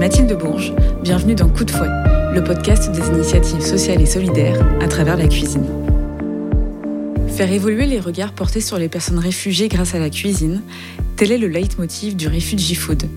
Mathilde Bourges, bienvenue dans Coup de fouet, le podcast des initiatives sociales et solidaires à travers la cuisine. Faire évoluer les regards portés sur les personnes réfugiées grâce à la cuisine, tel est le leitmotiv du Refugee Food.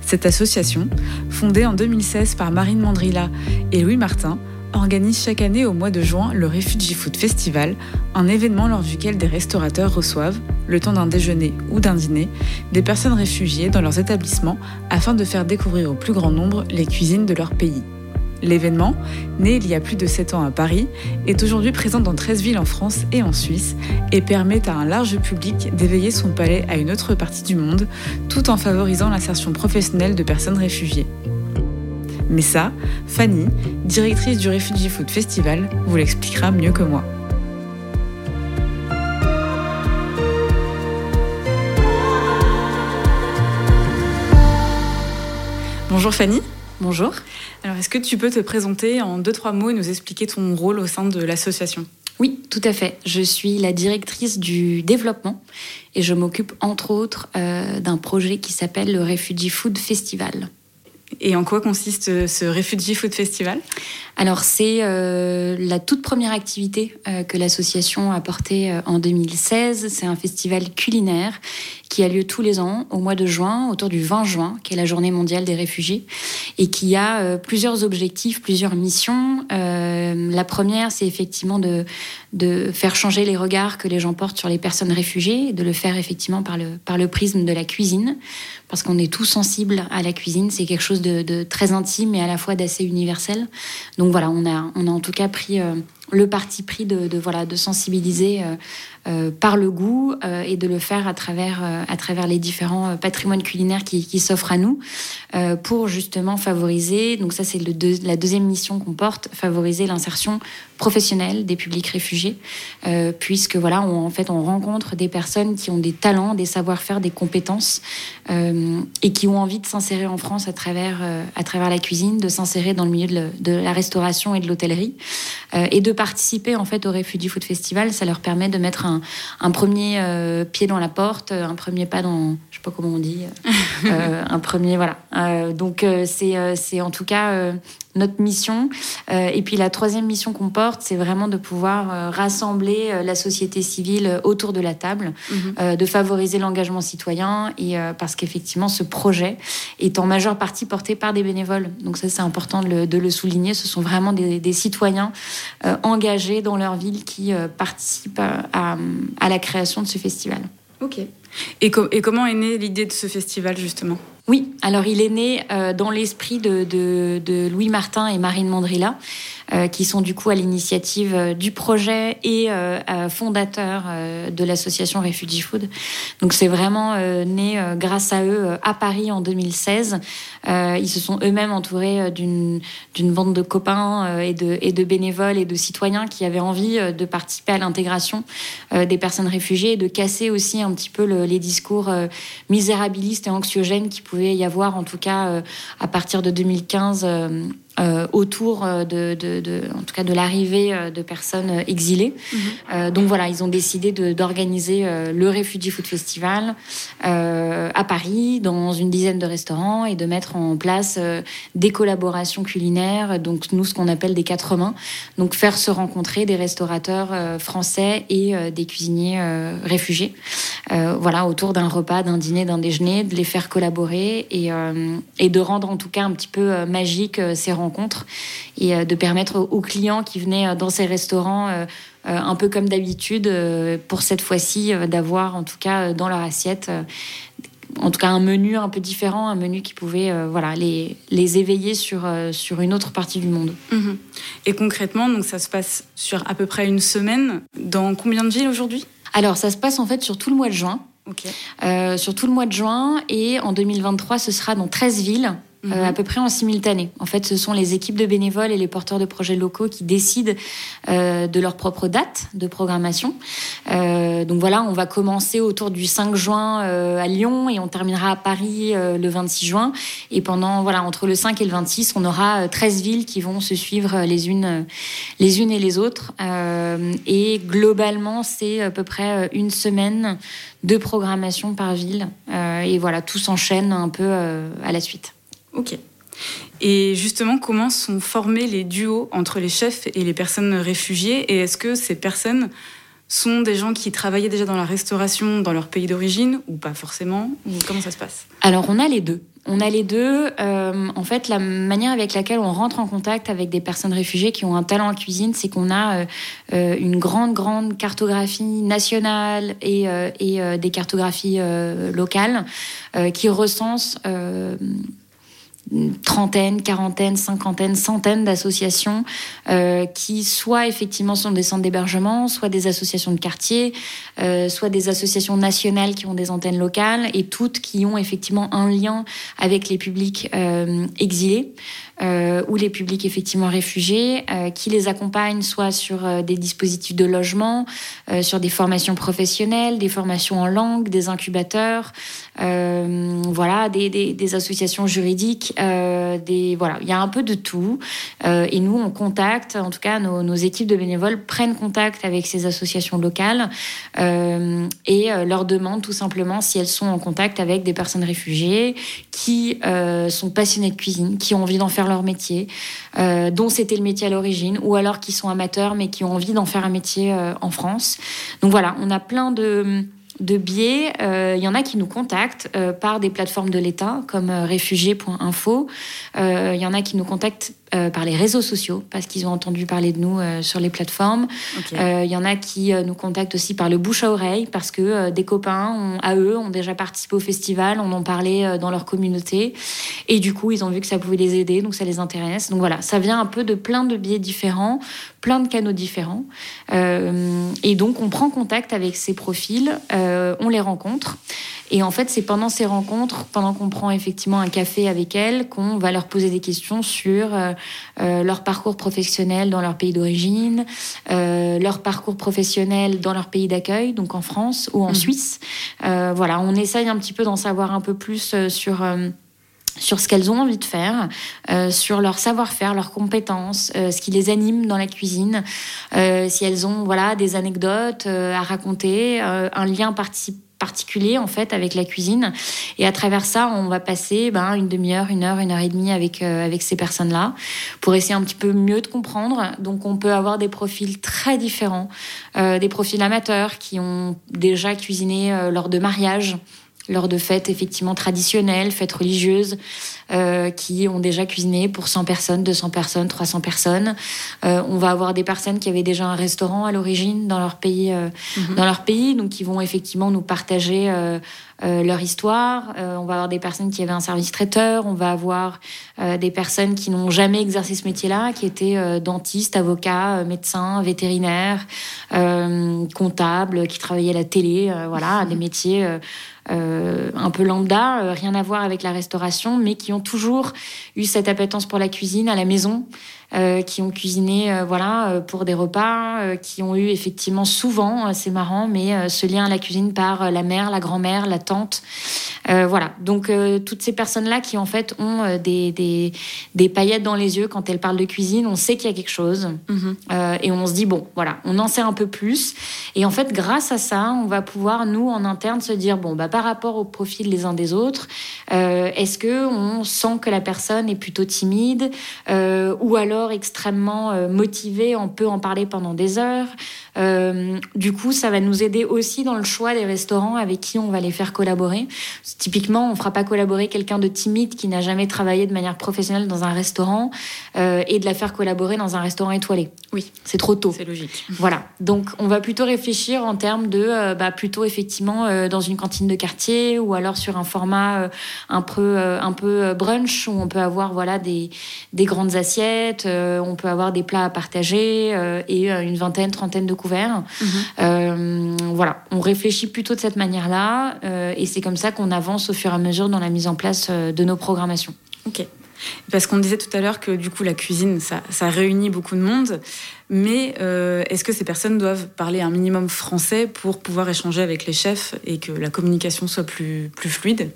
Cette association, fondée en 2016 par Marine Mandrilla et Louis Martin, organise chaque année au mois de juin le Refugee Food Festival, un événement lors duquel des restaurateurs reçoivent, le temps d'un déjeuner ou d'un dîner, des personnes réfugiées dans leurs établissements afin de faire découvrir au plus grand nombre les cuisines de leur pays. L'événement, né il y a plus de 7 ans à Paris, est aujourd'hui présent dans 13 villes en France et en Suisse et permet à un large public d'éveiller son palais à une autre partie du monde tout en favorisant l'insertion professionnelle de personnes réfugiées. Mais ça, Fanny, directrice du Refugee Food Festival, vous l'expliquera mieux que moi. Bonjour Fanny. Bonjour. Alors, est-ce que tu peux te présenter en deux, trois mots et nous expliquer ton rôle au sein de l'association? Oui, tout à fait. Je suis la directrice du développement et je m'occupe entre autres euh, d'un projet qui s'appelle le Refugee Food Festival. Et en quoi consiste euh, ce Refugee Food Festival? Alors c'est euh, la toute première activité euh, que l'association a portée en 2016. C'est un festival culinaire qui a lieu tous les ans au mois de juin, autour du 20 juin, qui est la journée mondiale des réfugiés, et qui a plusieurs objectifs, plusieurs missions. la première, c'est effectivement de, de faire changer les regards que les gens portent sur les personnes réfugiées, de le faire effectivement par le, par le prisme de la cuisine, parce qu'on est tous sensibles à la cuisine. C'est quelque chose de, très intime et à la fois d'assez universel. Donc voilà, on a, on a en tout cas pris euh, le parti pris de, voilà, de sensibiliser euh, euh, par le goût et de le faire à travers, à travers les différents patrimoines culinaires qui, s'offrent à nous pour justement favoriser, donc ça c'est la deuxième mission qu'on porte, favoriser l'insertion professionnelle des publics réfugiés, puisque voilà, on, en fait on rencontre des personnes qui ont des talents, des savoir-faire, des compétences et qui ont envie de s'insérer en France à travers euh, à travers la cuisine, de s'insérer dans le milieu de, la restauration et de l'hôtellerie, euh, et de participer en fait au Refugee Food Festival. Ça leur permet de mettre un, un premier euh, pied dans la porte, un premier pas dans, je sais pas comment on dit, un premier voilà. donc c'est c'est en tout cas notre mission. Euh, et puis la troisième mission qu'on porte, c'est vraiment de pouvoir euh, rassembler euh, la société civile autour de la table, mhm. de favoriser l'engagement citoyen, et parce qu'effectivement, ce projet est en majeure partie porté par des bénévoles. Donc ça, c'est important de le, souligner. Ce sont vraiment des, citoyens engagés dans leur ville qui participent à, la création de ce festival. Ok. Et, comment est née l'idée de ce festival, justement? Oui, alors il est né euh, dans l'esprit de, Louis Martin et Marine Mandrilla, qui sont du coup à l'initiative euh, du projet et fondateurs de l'association Refugee Food. Donc c'est vraiment né grâce à eux à Paris en 2016. ils se sont eux-mêmes entourés d'une bande de copains et, de, et de bénévoles et de citoyens qui avaient envie de participer à l'intégration des personnes réfugiées et de casser aussi un petit peu les discours misérabilistes et anxiogènes qui pouvaient y avoir, en tout cas euh, à partir de 2015, euh, autour euh, de, en tout cas de l'arrivée euh, de personnes exilées. Mhm. donc voilà, ils ont décidé d'organiser le Refugee Food Festival à Paris, dans une dizaine de restaurants, et de mettre en place des collaborations culinaires, donc nous ce qu'on appelle des quatre mains, donc faire se rencontrer des restaurateurs français et des cuisiniers réfugiés, voilà, autour d'un repas, d'un dîner, d'un déjeuner, de les faire collaborer et, et de rendre en tout cas un petit peu magique ces rencontres et euh, de permettre aux clients qui venaient euh, dans ces restaurants euh, un peu comme d'habitude, pour cette fois-ci, d'avoir en tout cas dans leur assiette, en tout cas un menu un peu différent, un menu qui pouvait voilà, les, les éveiller sur, sur une autre partie du monde. Mhm. Et concrètement, donc ça se passe sur à peu près une semaine. Dans combien de villes aujourd'hui? Alors ça se passe en fait sur tout le mois de juin. sur tout le mois de juin et en 2023, ce sera dans 13 villes euh, mhm. à peu près en simultané. En fait, ce sont les équipes de bénévoles et les porteurs de projets locaux qui décident euh, de leur propre date de programmation. Euh, donc voilà, on va commencer autour du 5 juin à Lyon et on terminera à Paris le 26 juin. Et pendant voilà entre le 5 et le 26, on aura 13 villes qui vont se suivre les unes les unes et les autres. et globalement, c'est à peu près une semaine de programmation par ville. et voilà, tout s'enchaîne un peu à la suite. Ok. Et justement, comment sont formés les duos entre les chefs et les personnes réfugiées? Et est-ce que ces personnes sont des gens qui travaillaient déjà dans la restauration dans leur pays d'origine ou pas forcément? Ou Comment ça se passe? Alors, on a les deux. On a les deux. Euh, en fait, la manière avec laquelle on rentre en contact avec des personnes réfugiées qui ont un talent en cuisine, c'est qu'on a euh, euh, une grande, grande cartographie nationale et, des cartographies locales qui recensent trentaine, quarantaine, cinquantaine, centaines d'associations euh, qui soit effectivement sont des centres d'hébergement, soit des associations de quartier, euh, soit des associations nationales qui ont des antennes locales et toutes qui ont effectivement un lien avec les publics euh, exilés ou les publics effectivement réfugiés, qui les accompagnent soit sur des dispositifs de logement, sur des formations professionnelles, des formations en langue, des incubateurs, euh, voilà, des, associations juridiques, des voilà, il y a un peu de tout. et nous, on contacte, en tout cas, nos, nos, équipes de bénévoles prennent contact avec ces associations locales et leur demandent tout simplement si elles sont en contact avec des personnes réfugiées qui sont passionnées de cuisine, qui ont envie d'en faire leur métier, euh, dont c'était le métier à l'origine, ou alors qui sont amateurs mais qui ont envie d'en faire un métier euh, en France. Donc voilà, on a plein de de biais. Euh, il y en a qui nous contactent euh, par des plateformes de l'État comme euh, réfugiés.info. Il y en a qui nous contactent par les réseaux sociaux parce qu'ils ont entendu parler de nous sur les plateformes. Il okay. y en a qui nous contactent aussi par le bouche à oreille parce que des copains ont, à eux ont déjà participé au festival, on en parlait dans leur communauté et du coup ils ont vu que ça pouvait les aider donc ça les intéresse. Donc voilà, ça vient un peu de plein de biais différents, plein de canaux différents et donc on prend contact avec ces profils. Euh, on les rencontre. Et en fait, c'est pendant ces rencontres, pendant qu'on prend effectivement un café avec elles, qu'on va leur poser des questions sur euh, euh, leur parcours professionnel dans leur pays d'origine, leur parcours professionnel dans leur pays d'accueil, donc en France ou en mmh. Suisse. voilà, on essaye un petit peu d'en savoir un peu plus sur sur ce qu'elles ont envie de faire, euh, sur leur savoir-faire, leurs compétences, euh, ce qui les anime dans la cuisine, euh, si elles ont voilà des anecdotes euh, à raconter, euh, un lien particulier en fait avec la cuisine. Et à travers ça, on va passer ben, une demi-heure, une heure, une heure et demie avec avec ces personnes-là pour essayer un petit peu mieux de comprendre. Donc on peut avoir des profils très différents, des profils amateurs qui ont déjà cuisiné lors de mariage lors de fêtes effectivement traditionnelles, fêtes religieuses, euh, qui ont déjà cuisiné pour 100 personnes, 200 personnes, 300 personnes. Euh, on va avoir des personnes qui avaient déjà un restaurant à l'origine dans leur pays, euh, mmh. dans leur pays, donc qui vont effectivement nous partager leur histoire. on va avoir des personnes qui avaient un service traiteur. On va avoir des personnes qui n'ont jamais exercé ce métier-là, qui étaient dentistes, avocats, médecins, vétérinaires, comptables, qui travaillaient à la télé. voilà, des métiers euh, un peu lambda, euh, rien à voir avec la restauration, mais qui ont toujours eu cette appétence pour la cuisine à la maison, qui ont cuisiné euh, voilà euh, pour des repas, qui ont eu effectivement souvent, c'est marrant, mais ce lien à la cuisine par la mère, la grand-mère, la tante. voilà, donc toutes ces personnes-là qui en fait ont des, des, des, paillettes dans les yeux quand elles parlent de cuisine, on sait qu'il y a quelque chose mmh. et on se dit bon, voilà, on en sait un peu plus. Et en fait, grâce à ça, on va pouvoir nous en interne se dire bon, bah par rapport au profil les uns des autres, est-ce que on sent que la personne est plutôt timide ou alors extrêmement euh, motivé, on peut en parler pendant des heures. Euh, du coup, ça va nous aider aussi dans le choix des restaurants avec qui on va les faire collaborer. Typiquement, on fera pas collaborer quelqu'un de timide qui n'a jamais travaillé de manière professionnelle dans un restaurant euh, et de la faire collaborer dans un restaurant étoilé. Oui, c'est trop tôt. C'est logique. Voilà. Donc, on va plutôt réfléchir en termes de, euh, bah, plutôt effectivement dans une cantine de quartier ou alors sur un format un peu, un peu brunch où on peut avoir voilà des, des grandes assiettes, on peut avoir des plats à partager et une vingtaine, trentaine de couverts. Mmh. Euh, voilà, on réfléchit plutôt de cette manière-là euh, et c'est comme ça qu'on avance au fur et à mesure dans la mise en place euh, de nos programmations. Ok. Parce qu'on disait tout à l'heure que du coup la cuisine, ça, ça réunit beaucoup de monde, mais euh, est-ce que ces personnes doivent parler un minimum français pour pouvoir échanger avec les chefs et que la communication soit plus, plus fluide?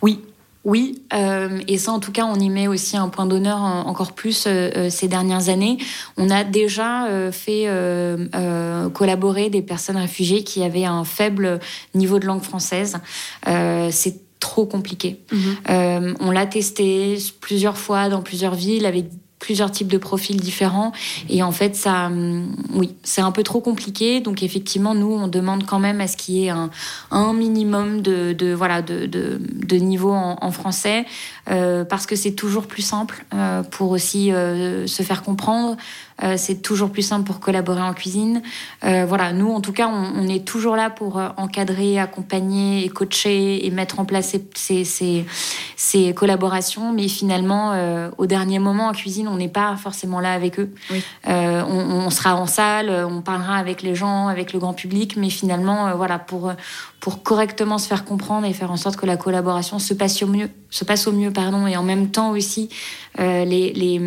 Oui, oui, euh, et ça en tout cas, on y met aussi un point d'honneur encore plus euh, euh, ces dernières années. On a déjà euh, fait euh, euh, collaborer des personnes réfugiées qui avaient un faible niveau de langue française. c'est trop compliqué. Mhm. on l'a testé plusieurs fois dans plusieurs villes avec plusieurs types de profils différents. Et en fait, ça, hum, oui, c'est un peu trop compliqué. Donc effectivement, nous, on demande quand même à ce qu'il y ait un, un minimum de, de voilà de, de, de, niveau en, français, euh, parce que c'est toujours plus simple euh, pour aussi euh, se faire comprendre. Euh, c'est toujours plus simple pour collaborer en cuisine. Euh, voilà, nous, en tout cas, on, on est toujours là pour encadrer, accompagner et coacher et mettre en place ces, ces, ces collaborations. Mais finalement, au dernier moment en cuisine, on n'est pas forcément là avec eux. Oui. on, on, sera en salle, on parlera avec les gens, avec le grand public, mais finalement, voilà, pour pour correctement se faire comprendre et faire en sorte que la collaboration se passe au mieux, se passe au mieux pardon, et en même temps aussi euh, les, les,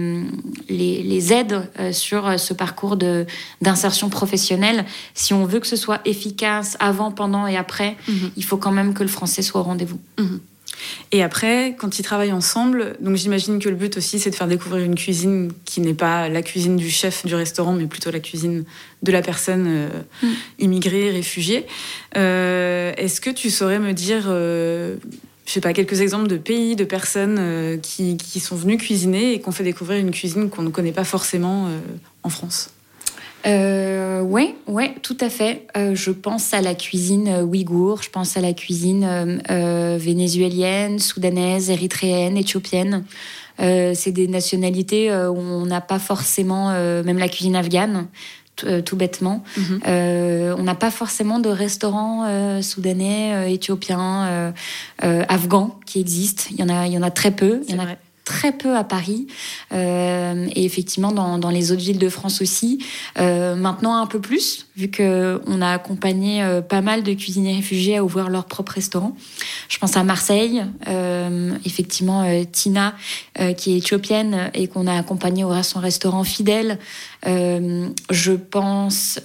les, les, aides euh, sur euh, ce parcours de, d'insertion professionnelle. Si on veut que ce soit efficace avant, pendant et après, mhm. il faut quand même que le français soit au rendez-vous. Mhm. Et après, quand ils travaillent ensemble, donc j'imagine que le but aussi, c'est de faire découvrir une cuisine qui n'est pas la cuisine du chef du restaurant, mais plutôt la cuisine de la personne euh, mm. immigrée, réfugiée. Euh, est-ce que tu saurais me dire, euh, je sais pas, quelques exemples de pays, de personnes qui, qui, sont venues cuisiner et qui ont fait découvrir une cuisine qu'on ne connaît pas forcément en France euh, ouais, tout à fait. Euh, je pense à la cuisine euh, ouïghour, je pense à la cuisine euh, euh vénézuélienne, soudanaise, érythréenne, éthiopienne. c'est des nationalités où on n'a pas forcément, même la cuisine afghane, tout bêtement. Mhm. on n'a pas forcément de restaurants soudanais, éthiopiens, afghans qui existent. Il y en a, il y en a très peu. Il y en a très peu à Paris euh, et effectivement dans, les autres villes de France aussi. Euh, maintenant un peu plus, vu que on a accompagné euh, pas mal de cuisiniers réfugiés à ouvrir leur propre restaurant. Je pense à Marseille, effectivement Tina, qui est éthiopienne et qu'on a accompagné au son restaurant fidèle. je pense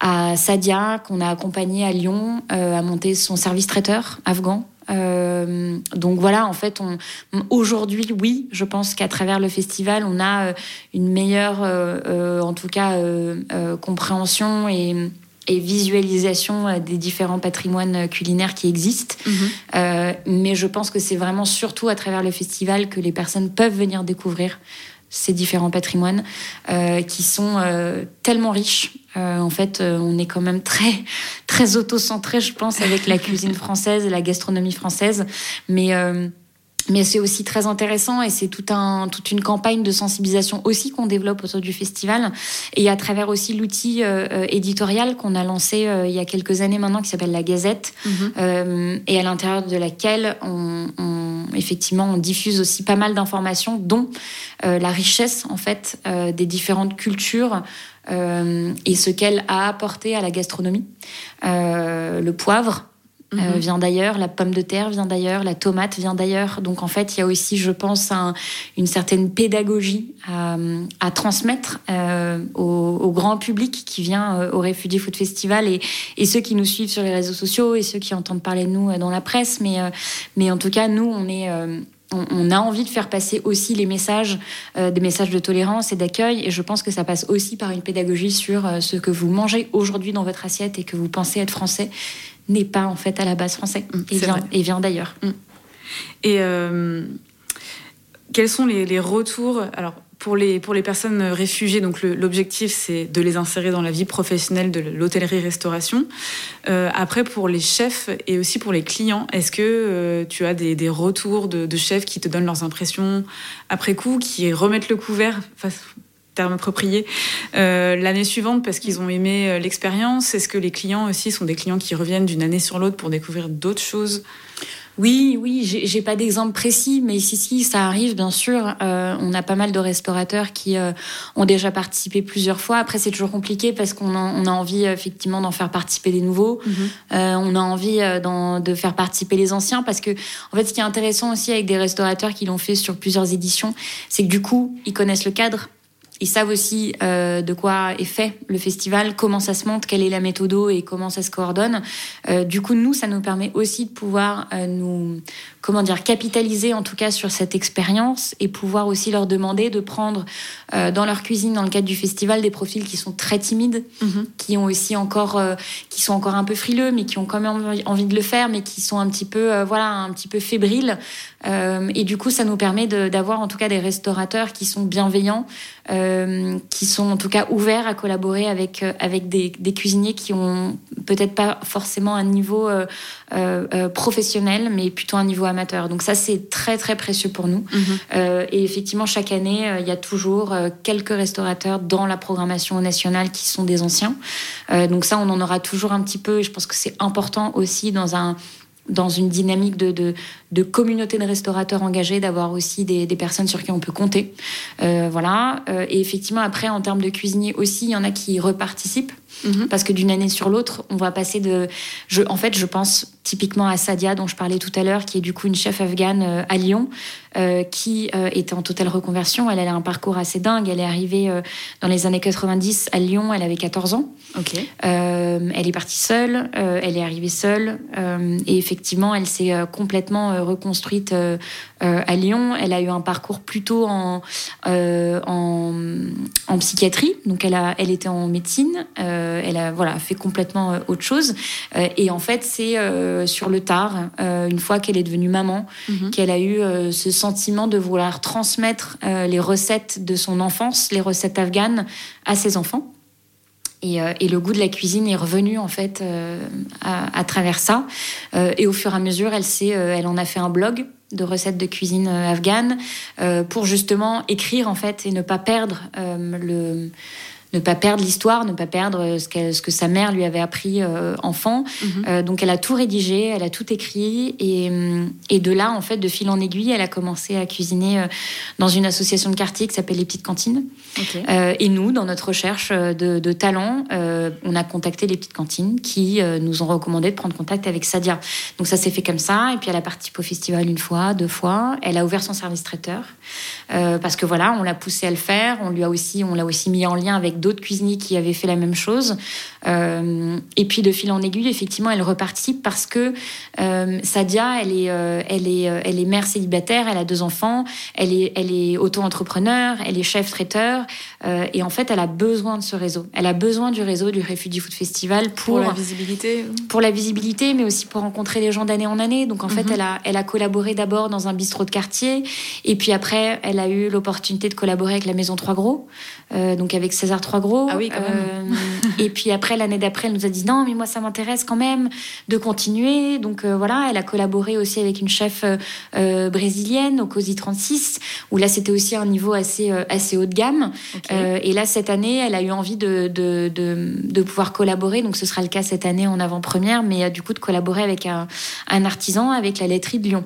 à Sadia, qu'on a accompagné à Lyon à monter son service traiteur afghan. Euh, donc voilà, en fait, on, aujourd'hui, oui, je pense qu'à travers le festival, on a euh, une meilleure, euh, euh, en tout cas, compréhension et, et, visualisation des différents patrimoines culinaires qui existent. Mhm. mais je pense que c'est vraiment surtout à travers le festival que les personnes peuvent venir découvrir ces différents patrimoines euh, qui sont euh, tellement riches. Euh, en fait, euh, on est quand même très très auto-centré, je pense, avec la cuisine française et la gastronomie française. Mais euh, mais c'est aussi très intéressant et c'est tout un, toute une campagne de sensibilisation aussi qu'on développe autour du festival et à travers aussi l'outil euh éditorial qu'on a lancé euh, il y a quelques années maintenant qui s'appelle la Gazette mm -hmm. euh, et à l'intérieur de laquelle on, on, effectivement on diffuse aussi pas mal d'informations dont euh, la richesse en fait euh, des différentes cultures et ce qu'elle a apporté à la gastronomie. le poivre, euh, mhm. vient d'ailleurs, la pomme de terre vient d'ailleurs, la tomate vient d'ailleurs. Donc en fait, il y a aussi, je pense, un, une certaine pédagogie à, à transmettre euh, au, au, grand public qui vient euh, au Refugee Food Festival et, et, ceux qui nous suivent sur les réseaux sociaux et ceux qui entendent parler de nous euh, dans la presse. Mais, euh, mais en tout cas, nous, on est on, a envie de faire passer aussi les messages, euh, des messages de tolérance et d'accueil. Et je pense que ça passe aussi par une pédagogie sur euh, ce que vous mangez aujourd'hui dans votre assiette et que vous pensez être français n'est pas en fait à la base français mmh, et, vient, et, vient, d'ailleurs. Mmh. Et euh, quels sont les, les, retours? Alors, pour les, pour les personnes réfugiées, donc l'objectif c'est de les insérer dans la vie professionnelle de l'hôtellerie-restauration. Euh, après, pour les chefs et aussi pour les clients, est-ce que euh, tu as des, des retours de, de, chefs qui te donnent leurs impressions après coup, qui remettent le couvert face, terme approprié, euh, l'année suivante parce qu'ils ont aimé euh, l'expérience Est-ce que les clients aussi sont des clients qui reviennent d'une année sur l'autre pour découvrir d'autres choses? Oui, oui, j'ai pas d'exemple précis, mais si, si, ça arrive, bien sûr. Euh, on a pas mal de restaurateurs qui euh, ont déjà participé plusieurs fois. Après, c'est toujours compliqué parce qu'on a, on a envie effectivement d'en faire participer des nouveaux. Mm -hmm. euh, on a envie de faire participer les anciens parce que, en fait, ce qui est intéressant aussi avec des restaurateurs qui l'ont fait sur plusieurs éditions, c'est que du coup, ils connaissent le cadre, ils savent aussi euh, de quoi est fait le festival, comment ça se monte, quelle est la méthode et comment ça se coordonne. Euh, du coup, nous, ça nous permet aussi de pouvoir euh, nous, comment dire, capitaliser en tout cas sur cette expérience et pouvoir aussi leur demander de prendre dans leur cuisine, dans le cadre du festival, des profils qui sont très timides, mhm. qui ont aussi encore, qui sont encore un peu frileux, mais qui ont quand même envie de le faire, mais qui sont un petit peu, voilà, un petit peu fébriles. et du coup, ça nous permet d'avoir en tout cas des restaurateurs qui sont bienveillants. Euh, qui sont en tout cas ouverts à collaborer avec, euh, avec des, des cuisiniers qui ont peut-être pas forcément un niveau euh, euh, professionnel, mais plutôt un niveau amateur. Donc ça, c'est très très précieux pour nous. Mhm. et effectivement, chaque année, il y a toujours quelques restaurateurs dans la programmation nationale qui sont des anciens. donc ça, on en aura toujours un petit peu. Et je pense que c'est important aussi dans un dans une dynamique de, de, de, communauté de restaurateurs engagés, d'avoir aussi des, des, personnes sur qui on peut compter. Euh, voilà. Euh, et effectivement, après, en termes de cuisiniers aussi, il y en a qui reparticipent. Mhm. Parce que d'une année sur l'autre, on va passer de. Je, en fait, je pense typiquement à Sadia, dont je parlais tout à l'heure, qui est du coup une chef afghane euh, à Lyon, euh, qui euh, était en totale reconversion. Elle, a un parcours assez dingue. Elle est arrivée dans les années 90 à Lyon, elle avait 14 ans. Elle est partie seule, elle est arrivée seule, et effectivement, elle s'est complètement reconstruite à Lyon. Elle a eu un parcours plutôt en, en, en, psychiatrie, donc elle, a, elle était en médecine. elle a voilà, fait complètement autre chose. et en fait, c'est sur le tard, une fois qu'elle est devenue maman, mhm. qu'elle a eu ce sentiment de vouloir transmettre euh, les recettes de son enfance, les recettes afghanes, à ses enfants. Et, euh, le goût de la cuisine est revenu en fait euh, à, travers ça. et au fur et à mesure, elle, elle en a fait un blog de recettes de cuisine afghane pour justement écrire en fait et ne pas perdre le ne pas perdre l'histoire, ne pas perdre ce que, ce que sa mère lui avait appris euh, enfant. Mhm. Euh, donc elle a tout rédigé, elle a tout écrit et, euh, et, de là, en fait, de fil en aiguille, elle a commencé à cuisiner dans une association de quartier qui s'appelle les Petites Cantines. et nous, dans notre recherche de, de talents, on a contacté les Petites Cantines qui nous ont recommandé de prendre contact avec Sadia. Donc ça s'est fait comme ça et puis elle a participé au festival une fois, deux fois. Elle a ouvert son service traiteur parce que voilà, on l'a poussé à le faire. On lui a aussi, on l'a aussi mis en lien avec d'autres cuisiniers qui avaient fait la même chose. Euh, et puis de fil en aiguille, effectivement, elle reparticipe parce que euh, Sadia, elle est, euh, elle est, elle est mère célibataire, elle a deux enfants, elle est, elle est auto-entrepreneur, elle est chef traiteur, et en fait, elle a besoin de ce réseau. Elle a besoin du réseau du Refugee Food Festival pour, la visibilité, pour la visibilité, mais aussi pour rencontrer les gens d'année en année. Donc en fait, mhm. elle a, elle a collaboré d'abord dans un bistrot de quartier, et puis après, elle a eu l'opportunité de collaborer avec la Maison Trois Gros, donc avec César Trois Gros. Ah oui, quand même. et puis après l'année d'après, elle nous a dit non, mais moi, ça m'intéresse quand même de continuer. Donc euh, voilà, elle a collaboré aussi avec une chef euh, euh, brésilienne au COSI 36, où là, c'était aussi un niveau assez, assez haut de gamme. et là, cette année, elle a eu envie de, de, de, pouvoir collaborer. Donc ce sera le cas cette année en avant-première, mais du coup, de collaborer avec un, un artisan, avec la laiterie de Lyon.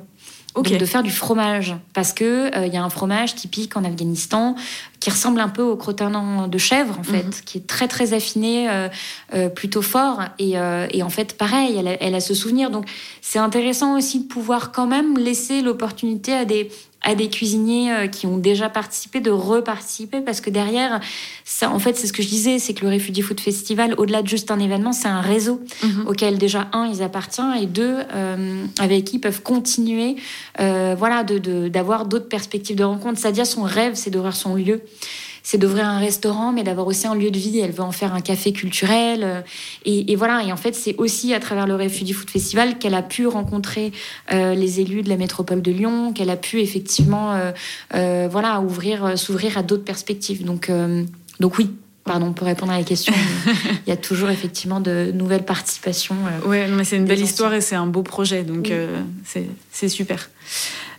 Donc de faire du fromage parce que il y a un fromage typique en Afghanistan qui ressemble un peu au crottin de chèvre en fait, mhm. qui est très très affiné, euh, euh, plutôt fort et, euh, et, en fait pareil, elle a, elle a ce souvenir. Donc c'est intéressant aussi de pouvoir quand même laisser l'opportunité à des à des cuisiniers euh, qui ont déjà participé de reparticiper parce que derrière ça en fait c'est ce que je disais c'est que le Refugee Food Festival au-delà de juste un événement c'est un réseau mhm. auquel déjà un ils appartiennent et deux euh, avec qui ils peuvent continuer euh, voilà de d'avoir d'autres perspectives de rencontre Sadia son rêve c'est d'ouvrir son lieu c'est d'ouvrir un restaurant, mais d'avoir aussi un lieu de vie. Elle veut en faire un café culturel. Euh, et, voilà. Et en fait, c'est aussi à travers le Refugee Food Festival qu'elle a pu rencontrer euh, les élus de la métropole de Lyon, qu'elle a pu effectivement, euh, voilà, ouvrir, s'ouvrir à d'autres perspectives. Donc, donc oui. Pardon, pour répondre à la question, il y a toujours effectivement de nouvelles participations. oui, mais c'est une belle histoire et c'est un beau projet, donc c'est super.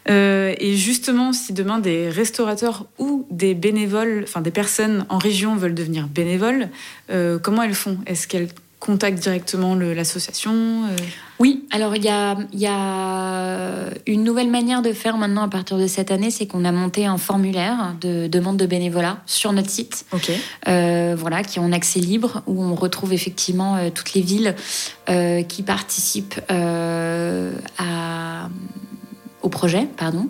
Euh, et justement, si demain des restaurateurs ou des bénévoles, enfin des personnes en région veulent devenir bénévoles, euh, comment elles font? Est-ce qu'elles contactent directement l'association euh? Oui, alors il y a, y a, une nouvelle manière de faire maintenant à partir de cette année, c'est qu'on a monté un formulaire de demande de bénévolat sur notre site, voilà, qui est en accès libre, où on retrouve effectivement toutes les villes qui participent à au projet, pardon.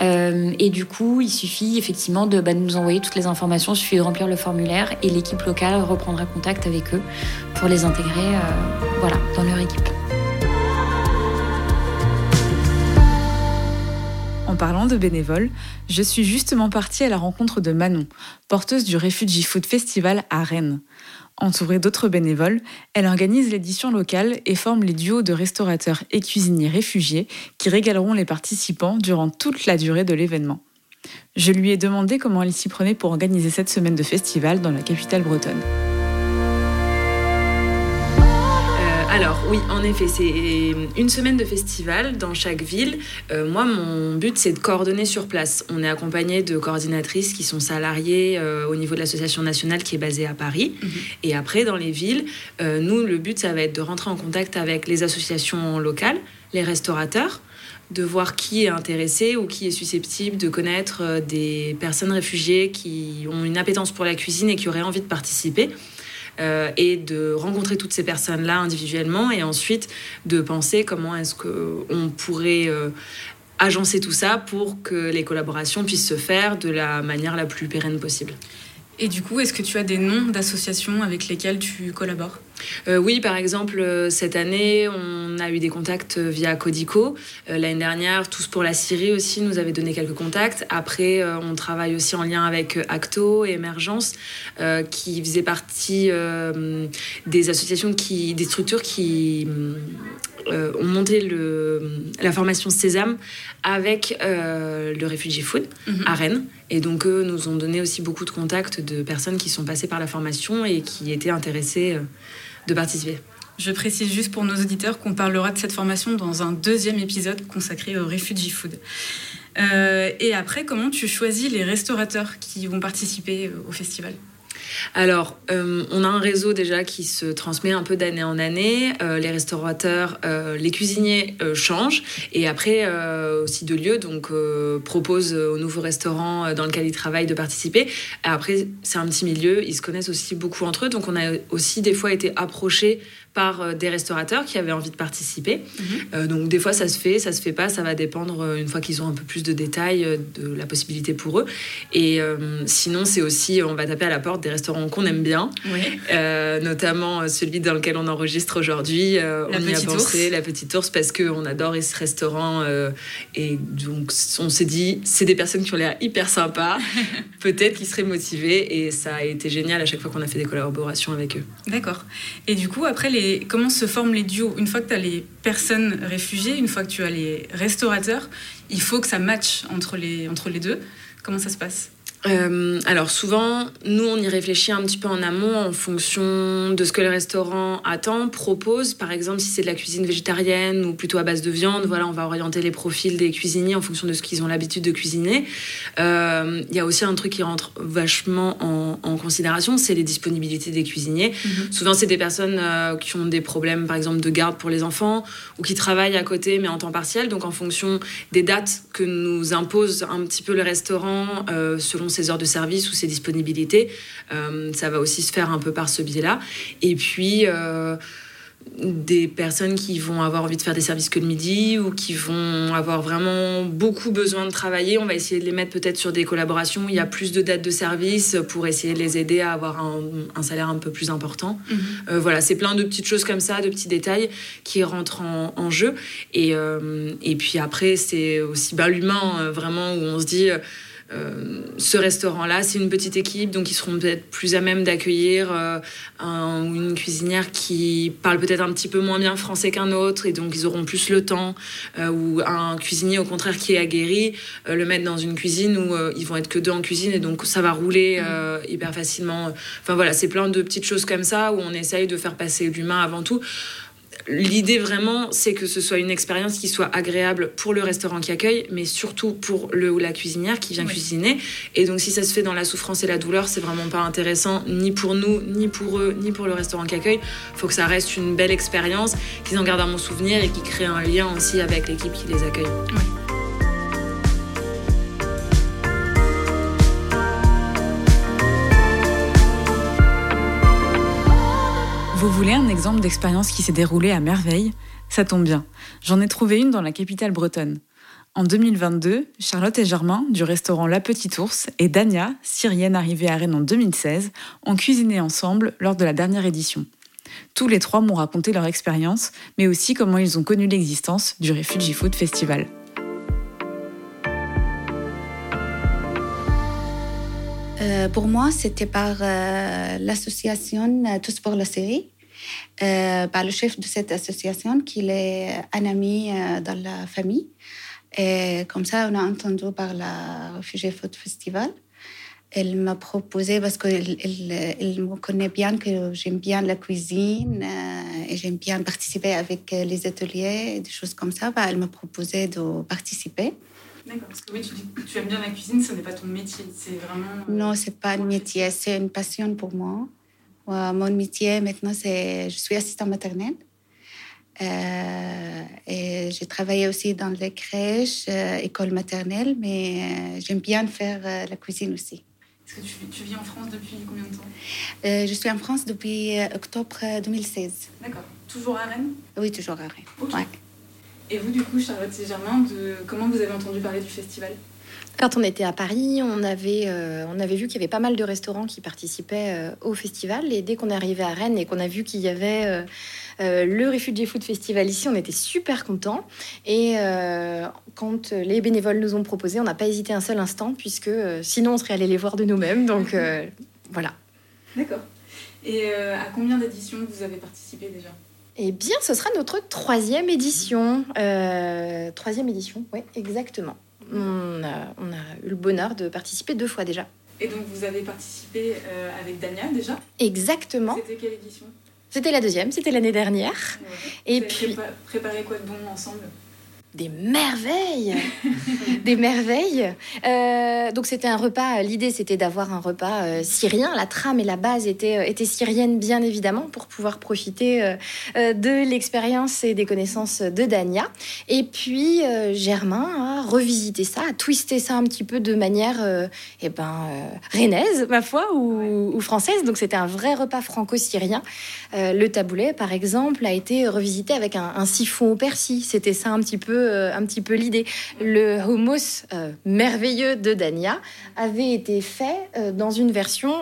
Euh, et du coup, il suffit effectivement de, bah, nous envoyer toutes les informations, il suffit de remplir le formulaire et l'équipe locale reprendra contact avec eux pour les intégrer euh, dans leur équipe. En parlant de bénévoles, je suis justement partie à la rencontre de Manon, porteuse du Refugee Food Festival à Rennes. Entourée d'autres bénévoles, elle organise l'édition locale et forme les duos de restaurateurs et cuisiniers réfugiés qui régaleront les participants durant toute la durée de l'événement. Je lui ai demandé comment elle s'y prenait pour organiser cette semaine de festival dans la capitale bretonne. Alors oui, en effet, c'est une semaine de festival dans chaque ville. Euh, moi, mon but, c'est de coordonner sur place. On est accompagné de coordinatrices qui sont salariées euh, au niveau de l'association nationale qui est basée à Paris. Mhm. Et après, dans les villes, euh, nous, le but, ça va être de rentrer en contact avec les associations locales, les restaurateurs, de voir qui est intéressé ou qui est susceptible de connaître des personnes réfugiées qui ont une appétence pour la cuisine et qui auraient envie de participer. Euh, et de rencontrer toutes ces personnes-là individuellement et ensuite de penser comment est-ce qu'on pourrait euh, agencer tout ça pour que les collaborations puissent se faire de la manière la plus pérenne possible. Et du coup, est-ce que tu as des noms d'associations avec lesquelles tu collabores? Euh, Oui, par exemple, euh, cette année, on a eu des contacts via Codico. Euh, l'année dernière, Tous pour la Syrie aussi nous avait donné quelques contacts. Après, on travaille aussi en lien avec Acto et Émergence, qui faisaient partie des associations, qui, des structures qui ont monté le, la formation Sésame avec le Refugee Food mhm. à Rennes. Et donc, eux nous ont donné aussi beaucoup de contacts de personnes qui sont passées par la formation et qui étaient intéressées euh, de participer. Je précise juste pour nos auditeurs qu'on parlera de cette formation dans un deuxième épisode consacré au Refugee Food. Euh, et après, comment tu choisis les restaurateurs qui vont participer au festival? Alors, euh, on a un réseau déjà qui se transmet un peu d'année en année. Euh, les restaurateurs, euh, les cuisiniers changent. Et après, aussi de lieux, donc proposent aux nouveaux restaurants dans lequel ils travaillent de participer. après, c'est un petit milieu, ils se connaissent aussi beaucoup entre eux. Donc, on a aussi des fois été approchés par euh, des restaurateurs qui avaient envie de participer. Mhm. Euh, donc des fois ça se fait, ça se fait pas, ça va dépendre euh, une fois qu'ils ont un peu plus de détails de la possibilité pour eux. Et sinon c'est aussi, on va taper à la porte des restaurants qu'on aime bien, notamment celui dans lequel on enregistre aujourd'hui. on y a pensé, la Petite Ours, parce qu'on adore ce restaurant. et donc on s'est dit, c'est des personnes qui ont l'air hyper sympas, peut-être qu'ils seraient motivés. Et ça a été génial à chaque fois qu'on a fait des collaborations avec eux. D'accord. Et du coup, après les comment se forment les duos? Une fois que tu as les personnes réfugiées, une fois que tu as les restaurateurs, il faut que ça matche entre les, entre les deux. Comment ça se passe? Euh, alors souvent, nous, on y réfléchit un petit peu en amont en fonction de ce que le restaurant attend, propose. Par exemple, si c'est de la cuisine végétarienne ou plutôt à base de viande, voilà, on va orienter les profils des cuisiniers en fonction de ce qu'ils ont l'habitude de cuisiner. Euh, il y a aussi un truc qui rentre vachement en, considération, c'est les disponibilités des cuisiniers. Mhm. Souvent, c'est des personnes euh, qui ont des problèmes, par exemple, de garde pour les enfants ou qui travaillent à côté mais en temps partiel. Donc, en fonction des dates que nous impose un petit peu le restaurant, selon ses heures de service ou ses disponibilités. Euh, ça va aussi se faire un peu par ce biais-là. Et puis, euh, des personnes qui vont avoir envie de faire des services que le midi ou qui vont avoir vraiment beaucoup besoin de travailler. On va essayer de les mettre peut-être sur des collaborations où il y a plus de dates de service pour essayer de les aider à avoir un, salaire un peu plus important. Mhm. Euh, voilà, c'est plein de petites choses comme ça, de petits détails qui rentrent en, jeu. Et, et puis après, c'est aussi bah, l'humain, vraiment, où on se dit euh, ce restaurant-là, c'est une petite équipe, donc ils seront peut-être plus à même d'accueillir euh, une cuisinière qui parle peut-être un petit peu moins bien français qu'un autre, et donc ils auront plus le temps, euh, ou un cuisinier au contraire qui est aguerri, le mettre dans une cuisine où ils vont être que deux en cuisine, et donc ça va rouler hyper facilement. Enfin voilà, c'est plein de petites choses comme ça où on essaye de faire passer l'humain avant tout. L'idée vraiment, c'est que ce soit une expérience qui soit agréable pour le restaurant qui accueille, mais surtout pour le ou la cuisinière qui vient cuisiner. Et donc, si ça se fait dans la souffrance et la douleur, c'est vraiment pas intéressant, ni pour nous, ni pour eux, ni pour le restaurant qui accueille. Il faut que ça reste une belle expérience, qu'ils en gardent un bon souvenir et qui crée un lien aussi avec l'équipe qui les accueille. Vous voulez un exemple d'expérience qui s'est déroulée à merveille? Ça tombe bien. J'en ai trouvé une dans la capitale bretonne. En 2022, Charlotte et Germain, du restaurant La Petite Ours, et Dania, syrienne arrivée à Rennes en 2016, ont cuisiné ensemble lors de la dernière édition. Tous les trois m'ont raconté leur expérience, mais aussi comment ils ont connu l'existence du Refugee Food Festival. Euh, pour moi, c'était par euh, l'association euh, Tous pour la par le chef de cette association, qui est un ami dans la famille. Et comme ça, on a entendu par la Refugee Food Festival. Elle m'a proposé, parce qu'elle elle, me connaît bien, que j'aime bien la cuisine et j'aime bien participer avec les ateliers et des choses comme ça. Bah, elle m'a proposé de participer. D'accord, parce que oui, tu dis que tu aimes bien la cuisine, ce n'est pas ton métier, c'est vraiment... Euh, non, c'est pas un métier, c'est une passion pour moi. Mon métier maintenant, c'est... Je suis assistante maternelle. Euh, et j'ai travaillé aussi dans les crèches, euh, école maternelle, mais j'aime bien faire la cuisine aussi. Est-ce que tu, tu, vis en France depuis combien de temps? Je suis en France depuis octobre 2016. D'accord. Toujours à Rennes? Oui, toujours à Rennes. Et vous, du coup, Charlotte et Germain, de... comment vous avez entendu parler du festival? Quand on était à Paris, on avait, euh, on avait vu qu'il y avait pas mal de restaurants qui participaient euh, au festival. Et dès qu'on est arrivé à Rennes et qu'on a vu qu'il y avait euh, le Refugee Food Festival ici, on était super contents. Et quand les bénévoles nous ont proposé, on n'a pas hésité un seul instant, puisque sinon on serait allé les voir de nous-mêmes. Donc voilà. D'accord. Et à combien d'éditions vous avez participé déjà? Eh bien, ce sera notre troisième édition. Euh, troisième édition, oui, exactement. On a, on a, eu le bonheur de participer deux fois déjà. Et donc, vous avez participé euh, avec Dania déjà? Exactement. C'était quelle édition? C'était la deuxième, c'était l'année dernière. Et puis. Préparé quoi de bon ensemble? Des merveilles, des merveilles. Euh, donc c'était un repas. L'idée c'était d'avoir un repas euh, syrien. La trame et la base étaient, euh, étaient syriennes bien évidemment pour pouvoir profiter de l'expérience et des connaissances de Dania. Et puis Germain a revisité ça, a twisté ça un petit peu de manière, eh ben, rennaise ma foi ou, française. Donc c'était un vrai repas franco-syrien. le taboulet par exemple a été revisité avec un, un siphon au persil. C'était ça un petit peu euh, un petit peu l'idée. Le hummus euh, merveilleux de Dania avait été fait euh, dans une version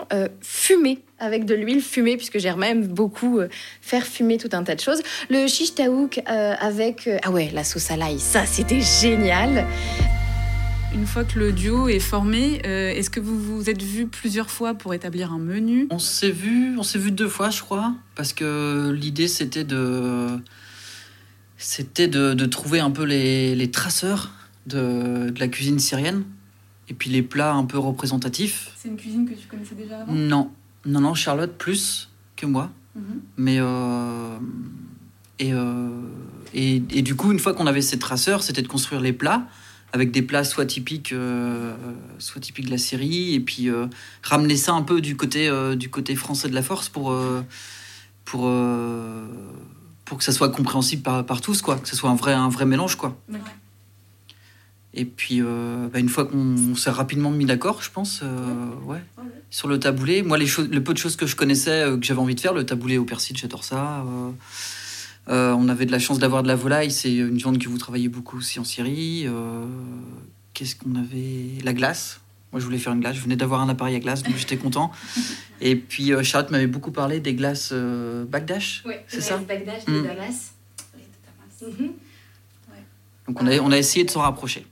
fumée avec de l'huile fumée, puisque j'ai même beaucoup faire fumer tout un tas de choses. Le shish avec... ah ouais, la sauce à l'ail, ça c'était génial. Une fois que le duo est formé, est-ce que vous vous êtes vu plusieurs fois pour établir un menu? On s'est vu, on s'est vu deux fois, je crois, parce que l'idée c'était de c'était de, trouver un peu les, traceurs de, la cuisine syrienne et puis les plats un peu représentatifs. C'est une cuisine que tu connaissais déjà avant? Non, non, non, Charlotte plus que moi. Mhm. Mais euh, euh, et, et, du coup, une fois qu'on avait ces traceurs, c'était de construire les plats avec des plats soit typiques, euh, soit typiques de la Syrie, et puis ramener ça un peu du côté, du côté français de la force pour, pour pour que ça soit compréhensible par, par, tous, quoi, que ce soit un vrai, un vrai mélange, quoi. Et puis, euh, bah, une fois qu'on s'est rapidement mis d'accord, je pense, euh, ouais, sur le taboulé. Moi, les le peu de choses que je connaissais, euh, que j'avais envie de faire, le taboulé au persil, j'adore ça. on avait de la chance d'avoir de la volaille, c'est une viande que vous travaillez beaucoup aussi en Syrie. Qu'est-ce qu'on avait? La glace. Moi, je voulais faire une glace. Je venais d'avoir un appareil à glace, donc j'étais content. Et puis, Charlotte m'avait beaucoup parlé des glaces Bagdash. Oui, c'est ça Bagdash de mm. Damas. Mhm. Donc, on a, on a essayé de s'en rapprocher.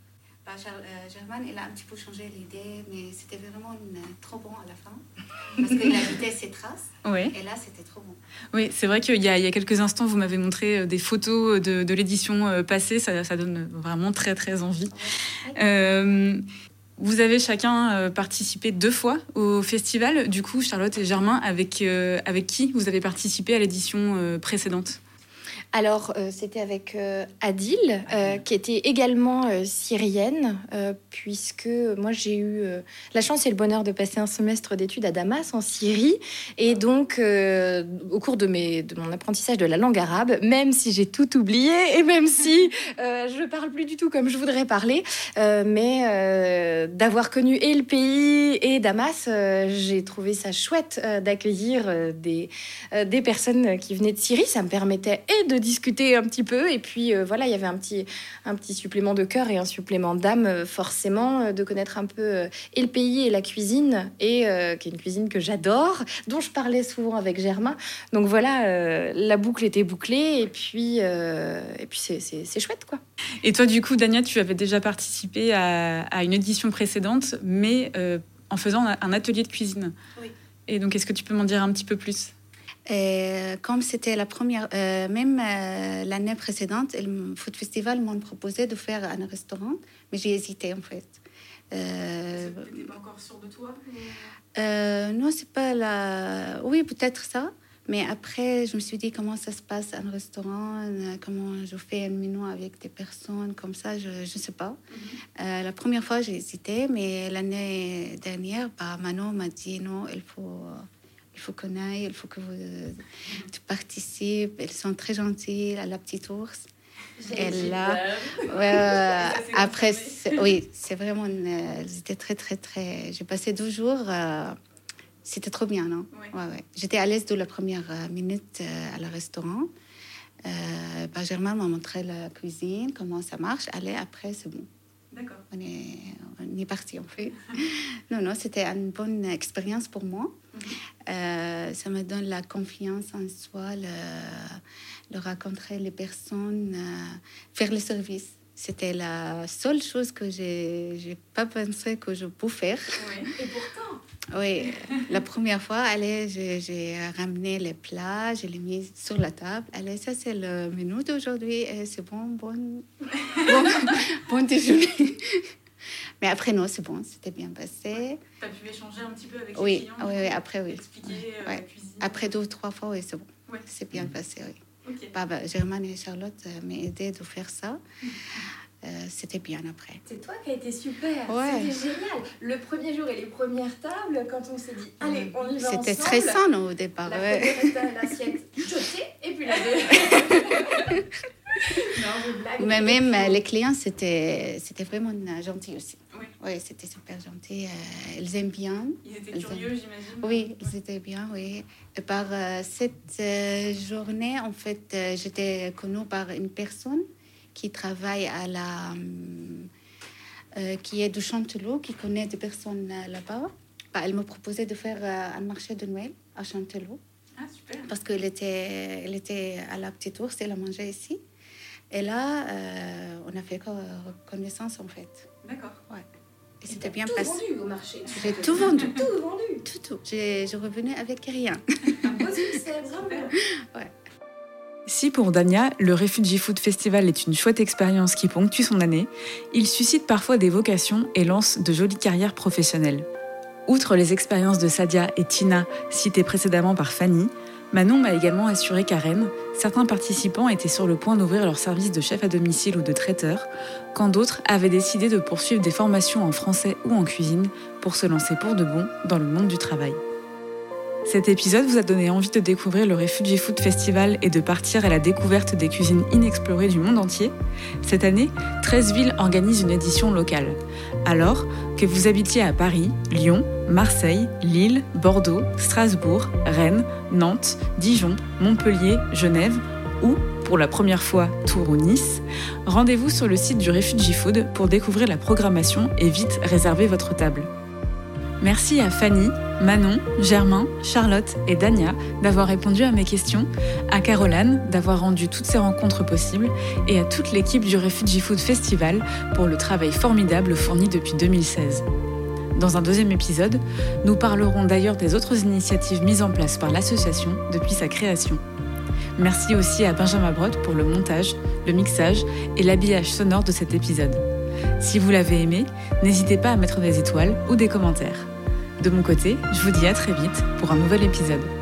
Bah, euh, Germaine, il a un petit peu changé l'idée, mais c'était vraiment trop bon à la fin. Parce qu'il ajouté ses traces. Oui. Et là, c'était trop bon. Oui, c'est vrai qu'il y, y, a quelques instants, vous m'avez montré euh, des photos de, de l'édition euh, passée. Ça, ça, donne vraiment très, très envie. Vous avez chacun euh, participé deux fois au festival. Du coup, Charlotte et Germain, avec, euh, avec qui vous avez participé à l'édition euh, précédente? Alors, euh, c'était avec euh, Adil, euh, qui était également syrienne, puisque moi j'ai eu la chance et le bonheur de passer un semestre d'études à Damas, en Syrie. Et donc, au cours de, mes, de mon apprentissage de la langue arabe, même si j'ai tout oublié et même si je parle plus du tout comme je voudrais parler, mais d'avoir connu et le pays et Damas, j'ai trouvé ça chouette d'accueillir des, des personnes qui venaient de Syrie. Ça me permettait et de discuter un petit peu. Et puis voilà, il y avait un petit, un petit supplément de cœur et un supplément d'âme, forcément, de connaître un peu et le pays et la cuisine, et qui est une cuisine que j'adore, dont je parlais souvent avec Germain. Donc voilà, la boucle était bouclée, et puis, et puis c'est chouette, quoi. Et toi, du coup, Dania, tu avais déjà participé à, à une édition précédente, mais en faisant un atelier de cuisine. Oui. Et donc, est-ce que tu peux m'en dire un petit peu plus? Et comme c'était la première, euh, même euh, l'année précédente, le Food Festival m'a proposé de faire un restaurant, mais j'ai hésité en fait. Euh, n'étais pas encore sûr de toi euh, Non, c'est pas la. Oui, peut-être ça. Mais après, je me suis dit comment ça se passe un restaurant, comment je fais un menu avec des personnes comme ça, je ne sais pas. Mhm. la première fois, j'ai hésité, mais l'année dernière, bah, Manon m'a dit non, il faut il faut qu'on aille, il faut que vous tu participes. Elles sont très gentilles, à la petite ours. Et là, après, oui, c'est vraiment, elles étaient très, très, très. J'ai passé deux jours. Euh, c'était trop bien, non? Ouais. ouais, J'étais à l'aise de la première euh, minute euh, à la restaurant. Euh, Germain m'a montré la cuisine, comment ça marche. Allez, après, c'est bon. D'accord. On est, on est parti, en fait. non, non, c'était une bonne expérience pour moi. Mhm. Euh, ça me donne la confiance en soi, le, le rencontrer les personnes, euh, faire le service. C'était la seule chose que j'ai pas pensé que je pouvais faire. Et pourtant Oui, la première fois, allez, j'ai ramené les plats, je les mis sur la table. Allez, ça c'est le menu d'aujourd'hui c'est bon, bon, bon, bon déjeuner. Mais après, non, c'est bon, c'était bien passé. Tu as pu échanger un petit peu avec oui, les clients Oui, oui, après, oui. Expliquer euh, la cuisine. Après deux ou trois fois, oui, c'est bon. C'est bien passé, oui. Bah, bah, Germaine et Charlotte euh, m'ont aidé de faire ça. Euh, c'était bien après. C'est toi qui as été super. Ouais. C'était génial. Le premier jour et les premières tables, quand on s'est dit, allez, on y va C'était stressant non, au départ. La ouais. l'assiette jetée, et puis la deuxième. non, Mais même les clients, c'était vraiment gentil aussi. Oui, oui c'était super gentil. Euh, ils aiment bien. Ils étaient curieux, j'imagine. Oui, ils étaient bien, oui. Et par euh, cette euh, journée, en fait, j'étais connue par une personne qui travaille à la. qui est de Chanteloup, qui connaît des personnes là-bas. Bah, elle m'a proposé de faire un marché de Noël à Chanteloup. Ah, super. Parce qu'elle était, elle était à la petite ours, elle a mangé ici. Et là, on a fait connaissance en fait. D'accord. Ouais. Et c'était bien tout passé. vendu au marché. J'ai tout vendu. tout vendu. Tout, tout. J'ai revenu avec rien. Un beau succès, vraiment. Si pour Dania, le Refugee Food Festival est une chouette expérience qui ponctue son année, il suscite parfois des vocations et lance de jolies carrières professionnelles. Outre les expériences de Sadia et Tina citées précédemment par Fanny, Manon m'a également assuré qu'à Rennes, certains participants étaient sur le point d'ouvrir leur service de chef à domicile ou de traiteur, quand d'autres avaient décidé de poursuivre des formations en français ou en cuisine pour se lancer pour de bon dans le monde du travail. Cet épisode vous a donné envie de découvrir le Refugee Food Festival et de partir à la découverte des cuisines inexplorées du monde entier Cette année, 13 villes organisent une édition locale. Alors, que vous habitiez à Paris, Lyon, Marseille, Lille, Bordeaux, Strasbourg, Rennes, Nantes, Dijon, Montpellier, Genève ou, pour la première fois, Tours ou Nice, rendez-vous sur le site du Refugee Food pour découvrir la programmation et vite réserver votre table. Merci à Fanny, Manon, Germain, Charlotte et Dania d'avoir répondu à mes questions, à Caroline d'avoir rendu toutes ces rencontres possibles et à toute l'équipe du Refugee Food Festival pour le travail formidable fourni depuis 2016. Dans un deuxième épisode, nous parlerons d'ailleurs des autres initiatives mises en place par l'association depuis sa création. Merci aussi à Benjamin Brod pour le montage, le mixage et l'habillage sonore de cet épisode. Si vous l'avez aimé, n'hésitez pas à mettre des étoiles ou des commentaires. De mon côté, je vous dis à très vite pour un nouvel épisode.